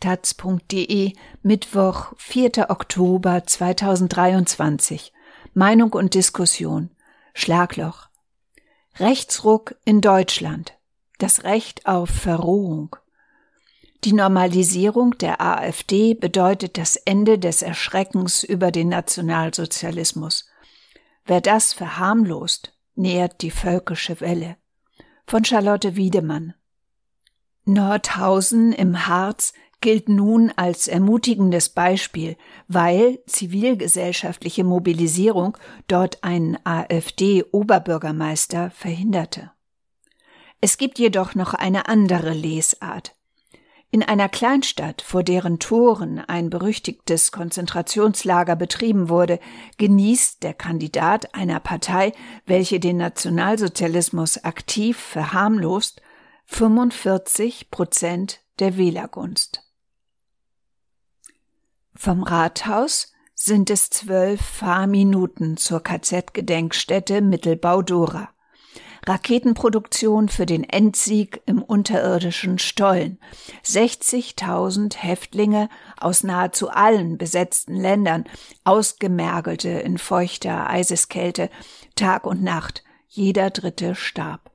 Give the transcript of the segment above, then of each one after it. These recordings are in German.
taz.de, Mittwoch, 4. Oktober 2023. Meinung und Diskussion. Schlagloch. Rechtsruck in Deutschland. Das Recht auf Verrohung. Die Normalisierung der AfD bedeutet das Ende des Erschreckens über den Nationalsozialismus. Wer das verharmlost, nährt die völkische Welle. Von Charlotte Wiedemann. Nordhausen im Harz gilt nun als ermutigendes Beispiel, weil zivilgesellschaftliche Mobilisierung dort einen AfD-Oberbürgermeister verhinderte. Es gibt jedoch noch eine andere Lesart. In einer Kleinstadt, vor deren Toren ein berüchtigtes Konzentrationslager betrieben wurde, genießt der Kandidat einer Partei, welche den Nationalsozialismus aktiv verharmlost, 45 Prozent der Wählergunst. Vom Rathaus sind es zwölf Fahrminuten zur KZ-Gedenkstätte Mittelbau-Dora. Raketenproduktion für den Endsieg im unterirdischen Stollen. 60.000 Häftlinge aus nahezu allen besetzten Ländern, ausgemergelte in feuchter Eiseskälte, Tag und Nacht, jeder Dritte starb.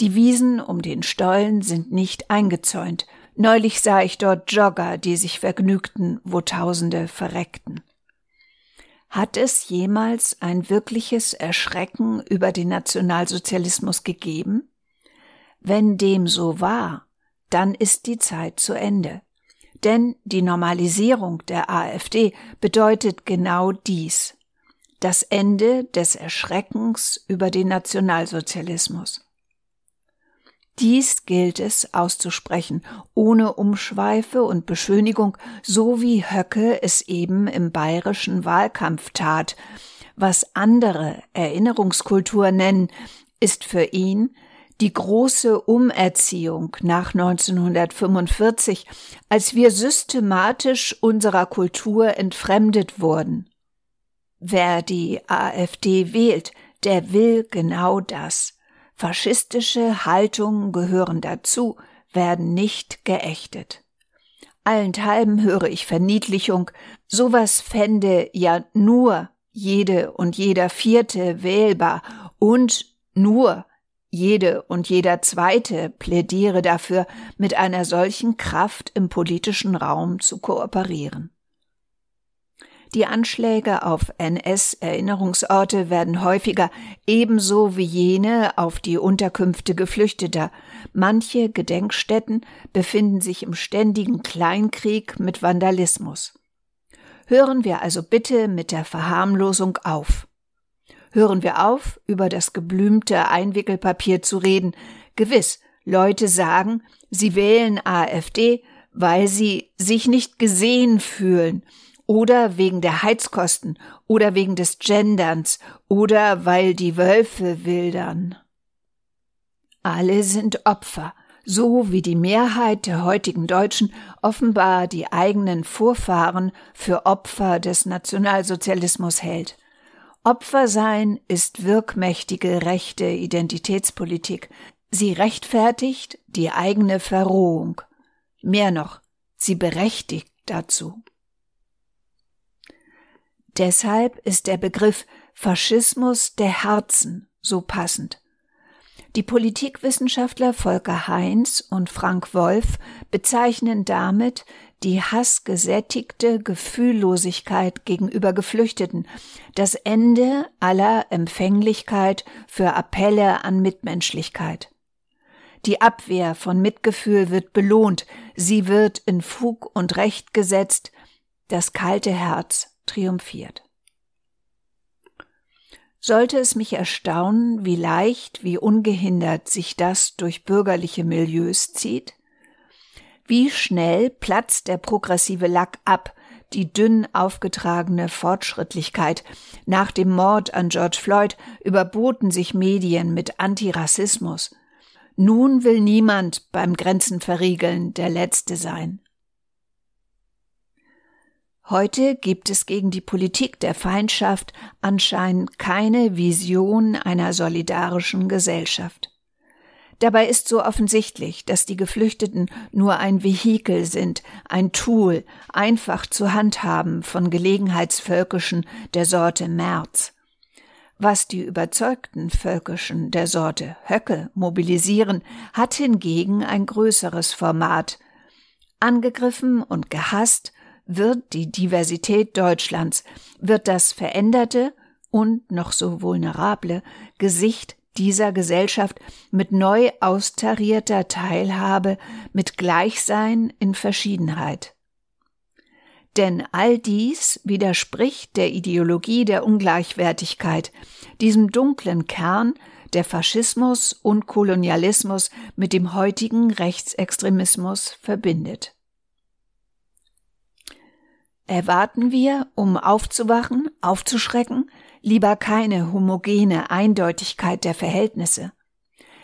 Die Wiesen um den Stollen sind nicht eingezäunt, Neulich sah ich dort Jogger, die sich vergnügten, wo Tausende verreckten. Hat es jemals ein wirkliches Erschrecken über den Nationalsozialismus gegeben? Wenn dem so war, dann ist die Zeit zu Ende. Denn die Normalisierung der AfD bedeutet genau dies. Das Ende des Erschreckens über den Nationalsozialismus. Dies gilt es auszusprechen, ohne Umschweife und Beschönigung, so wie Höcke es eben im bayerischen Wahlkampf tat. Was andere Erinnerungskultur nennen, ist für ihn die große Umerziehung nach 1945, als wir systematisch unserer Kultur entfremdet wurden. Wer die AfD wählt, der will genau das. Faschistische Haltungen gehören dazu, werden nicht geächtet. Allenthalben höre ich Verniedlichung, sowas fände ja nur jede und jeder Vierte wählbar und nur jede und jeder Zweite plädiere dafür, mit einer solchen Kraft im politischen Raum zu kooperieren. Die Anschläge auf NS-Erinnerungsorte werden häufiger, ebenso wie jene auf die Unterkünfte Geflüchteter. Manche Gedenkstätten befinden sich im ständigen Kleinkrieg mit Vandalismus. Hören wir also bitte mit der Verharmlosung auf. Hören wir auf, über das geblümte Einwickelpapier zu reden. Gewiss, Leute sagen, sie wählen AfD, weil sie sich nicht gesehen fühlen oder wegen der Heizkosten oder wegen des Genderns oder weil die Wölfe wildern. Alle sind Opfer, so wie die Mehrheit der heutigen Deutschen offenbar die eigenen Vorfahren für Opfer des Nationalsozialismus hält. Opfer sein ist wirkmächtige rechte Identitätspolitik. Sie rechtfertigt die eigene Verrohung. Mehr noch, sie berechtigt dazu. Deshalb ist der Begriff Faschismus der Herzen so passend. Die Politikwissenschaftler Volker Heinz und Frank Wolf bezeichnen damit die hassgesättigte Gefühllosigkeit gegenüber Geflüchteten, das Ende aller Empfänglichkeit für Appelle an Mitmenschlichkeit. Die Abwehr von Mitgefühl wird belohnt, sie wird in Fug und Recht gesetzt, das kalte Herz triumphiert. Sollte es mich erstaunen, wie leicht, wie ungehindert sich das durch bürgerliche Milieus zieht? Wie schnell platzt der progressive Lack ab, die dünn aufgetragene Fortschrittlichkeit. Nach dem Mord an George Floyd überboten sich Medien mit Antirassismus. Nun will niemand beim Grenzen verriegeln der Letzte sein. Heute gibt es gegen die Politik der Feindschaft anscheinend keine Vision einer solidarischen Gesellschaft. Dabei ist so offensichtlich, dass die Geflüchteten nur ein Vehikel sind, ein Tool, einfach zu handhaben von Gelegenheitsvölkischen der Sorte Merz. Was die überzeugten Völkischen der Sorte Höcke mobilisieren, hat hingegen ein größeres Format. Angegriffen und gehasst wird die Diversität Deutschlands, wird das veränderte und noch so vulnerable Gesicht dieser Gesellschaft mit neu austarierter Teilhabe, mit Gleichsein in Verschiedenheit. Denn all dies widerspricht der Ideologie der Ungleichwertigkeit, diesem dunklen Kern, der Faschismus und Kolonialismus mit dem heutigen Rechtsextremismus verbindet. Erwarten wir, um aufzuwachen, aufzuschrecken, lieber keine homogene Eindeutigkeit der Verhältnisse.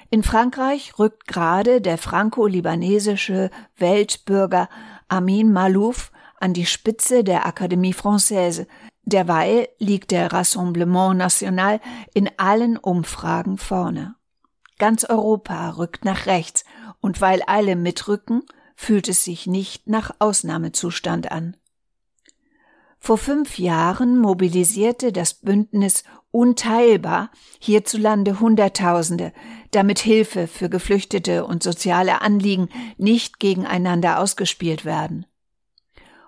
In Frankreich rückt gerade der franco-libanesische Weltbürger Amin Malouf an die Spitze der Académie Française. Derweil liegt der Rassemblement National in allen Umfragen vorne. Ganz Europa rückt nach rechts, und weil alle mitrücken, fühlt es sich nicht nach Ausnahmezustand an. Vor fünf Jahren mobilisierte das Bündnis Unteilbar hierzulande Hunderttausende, damit Hilfe für Geflüchtete und soziale Anliegen nicht gegeneinander ausgespielt werden.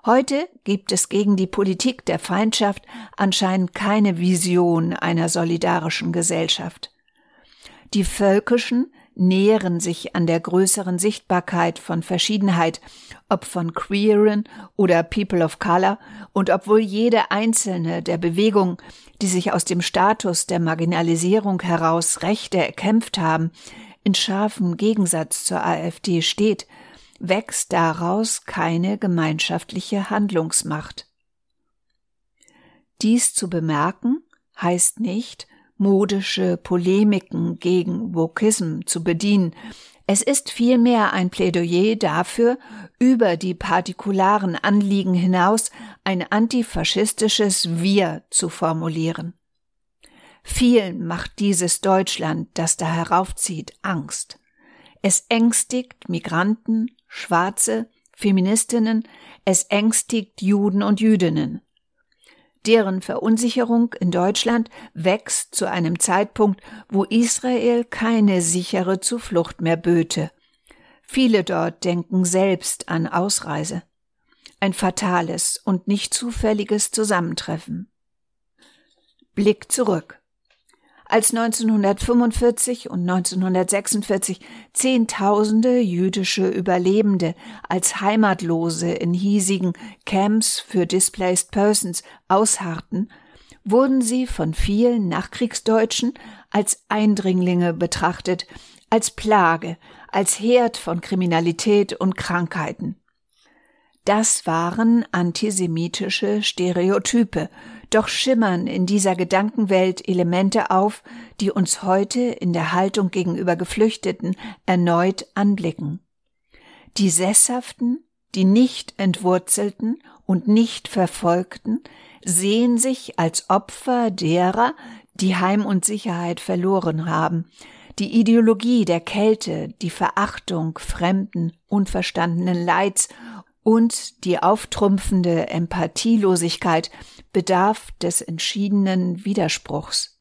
Heute gibt es gegen die Politik der Feindschaft anscheinend keine Vision einer solidarischen Gesellschaft. Die völkischen, nähren sich an der größeren Sichtbarkeit von Verschiedenheit, ob von Queeren oder People of Color, und obwohl jede einzelne der Bewegungen, die sich aus dem Status der Marginalisierung heraus Rechte erkämpft haben, in scharfem Gegensatz zur AfD steht, wächst daraus keine gemeinschaftliche Handlungsmacht. Dies zu bemerken heißt nicht, modische Polemiken gegen Wokism zu bedienen. Es ist vielmehr ein Plädoyer dafür, über die partikularen Anliegen hinaus ein antifaschistisches Wir zu formulieren. Vielen macht dieses Deutschland, das da heraufzieht, Angst. Es ängstigt Migranten, Schwarze, Feministinnen, es ängstigt Juden und Jüdinnen. Deren Verunsicherung in Deutschland wächst zu einem Zeitpunkt, wo Israel keine sichere Zuflucht mehr böte. Viele dort denken selbst an Ausreise. Ein fatales und nicht zufälliges Zusammentreffen. Blick zurück als 1945 und 1946 Zehntausende jüdische Überlebende als Heimatlose in hiesigen Camps für Displaced Persons ausharrten, wurden sie von vielen Nachkriegsdeutschen als Eindringlinge betrachtet, als Plage, als Herd von Kriminalität und Krankheiten. Das waren antisemitische Stereotype, doch schimmern in dieser Gedankenwelt Elemente auf, die uns heute in der Haltung gegenüber Geflüchteten erneut anblicken. Die Sesshaften, die nicht Entwurzelten und nicht Verfolgten sehen sich als Opfer derer, die Heim und Sicherheit verloren haben, die Ideologie der Kälte, die Verachtung fremden, unverstandenen Leids und die auftrumpfende Empathielosigkeit bedarf des entschiedenen Widerspruchs.